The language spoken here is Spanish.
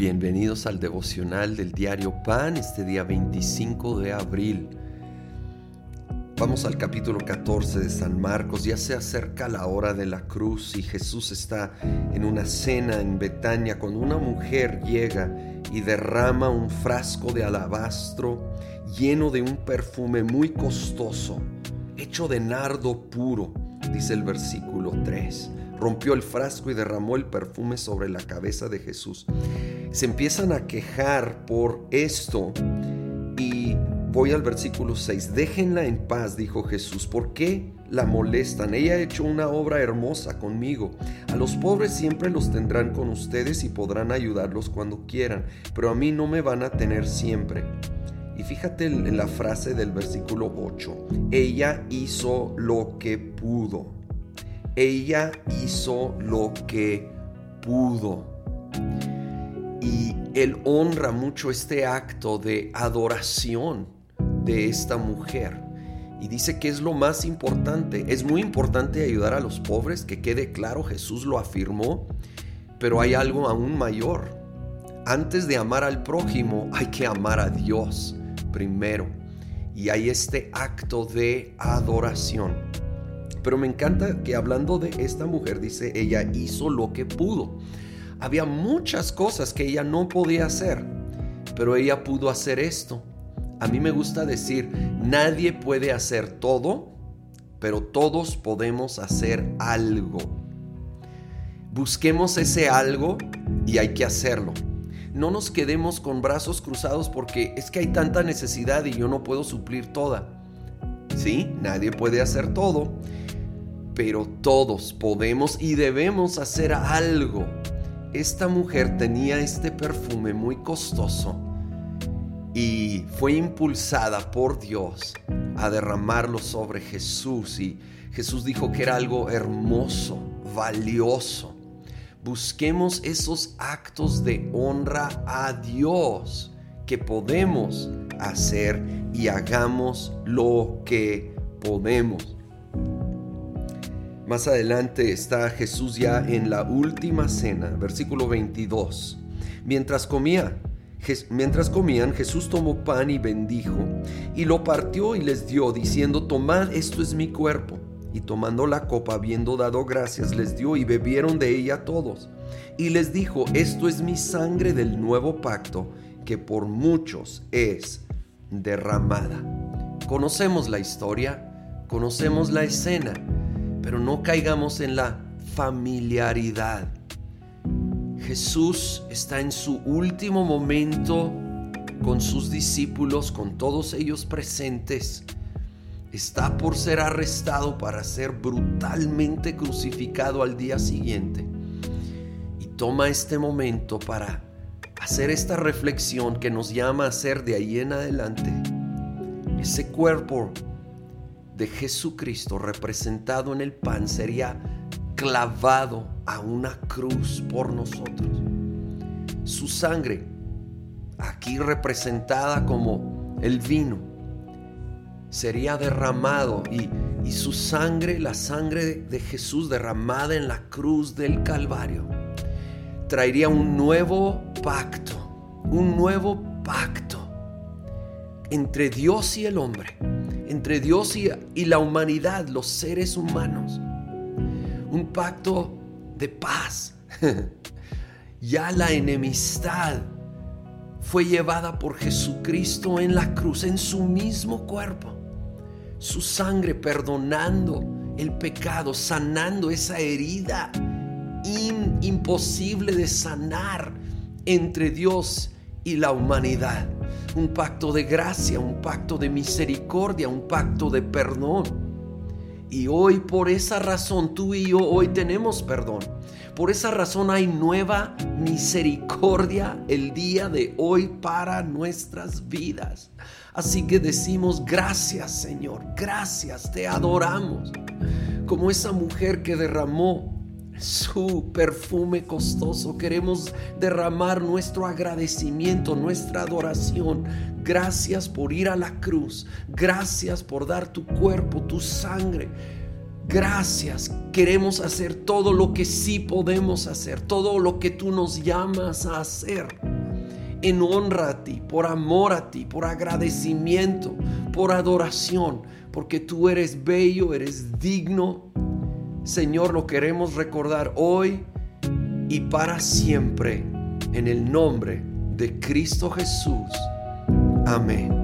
Bienvenidos al devocional del diario Pan este día 25 de abril. Vamos al capítulo 14 de San Marcos. Ya se acerca la hora de la cruz y Jesús está en una cena en Betania cuando una mujer llega y derrama un frasco de alabastro lleno de un perfume muy costoso, hecho de nardo puro, dice el versículo 3 rompió el frasco y derramó el perfume sobre la cabeza de Jesús. Se empiezan a quejar por esto y voy al versículo 6. Déjenla en paz, dijo Jesús. ¿Por qué la molestan? Ella ha hecho una obra hermosa conmigo. A los pobres siempre los tendrán con ustedes y podrán ayudarlos cuando quieran, pero a mí no me van a tener siempre. Y fíjate en la frase del versículo 8. Ella hizo lo que pudo ella hizo lo que pudo. Y él honra mucho este acto de adoración de esta mujer. Y dice que es lo más importante. Es muy importante ayudar a los pobres, que quede claro, Jesús lo afirmó, pero hay algo aún mayor. Antes de amar al prójimo hay que amar a Dios primero. Y hay este acto de adoración. Pero me encanta que hablando de esta mujer, dice, ella hizo lo que pudo. Había muchas cosas que ella no podía hacer, pero ella pudo hacer esto. A mí me gusta decir, nadie puede hacer todo, pero todos podemos hacer algo. Busquemos ese algo y hay que hacerlo. No nos quedemos con brazos cruzados porque es que hay tanta necesidad y yo no puedo suplir toda. Sí, nadie puede hacer todo, pero todos podemos y debemos hacer algo. Esta mujer tenía este perfume muy costoso y fue impulsada por Dios a derramarlo sobre Jesús y Jesús dijo que era algo hermoso, valioso. Busquemos esos actos de honra a Dios que podemos hacer y hagamos lo que podemos. Más adelante está Jesús ya en la última cena, versículo 22. Mientras comía, mientras comían, Jesús tomó pan y bendijo, y lo partió y les dio, diciendo, tomad, esto es mi cuerpo. Y tomando la copa, habiendo dado gracias, les dio y bebieron de ella todos. Y les dijo, esto es mi sangre del nuevo pacto, que por muchos es derramada. Conocemos la historia, conocemos la escena pero no caigamos en la familiaridad. Jesús está en su último momento con sus discípulos, con todos ellos presentes. Está por ser arrestado para ser brutalmente crucificado al día siguiente. Y toma este momento para hacer esta reflexión que nos llama a hacer de ahí en adelante. Ese cuerpo de Jesucristo representado en el pan sería clavado a una cruz por nosotros. Su sangre, aquí representada como el vino, sería derramado y, y su sangre, la sangre de Jesús derramada en la cruz del Calvario, traería un nuevo pacto, un nuevo pacto entre Dios y el hombre entre Dios y, la humanidad, los seres humanos. Un pacto de paz. ya la enemistad fue llevada por Jesucristo en la cruz, en su mismo cuerpo. Su sangre perdonando el pecado, sanando esa herida imposible de sanar entre Dios y la humanidad un pacto de gracia, un pacto de misericordia, un pacto de perdón. Y hoy por esa razón tú y yo hoy tenemos perdón. Por esa razón hay nueva misericordia el día de hoy para nuestras vidas. Así que decimos gracias Señor, gracias, te adoramos. Como esa mujer que derramó su perfume costoso. Queremos derramar nuestro agradecimiento, nuestra adoración. Gracias por ir a la cruz. Gracias por dar tu cuerpo, tu sangre. Gracias. Queremos hacer todo lo que sí podemos hacer, todo lo que tú nos llamas a hacer en honra a ti, por amor a ti, por agradecimiento, por adoración, porque tú eres bello, eres digno. Señor, lo queremos recordar hoy y para siempre en el nombre de Cristo Jesús. Amén.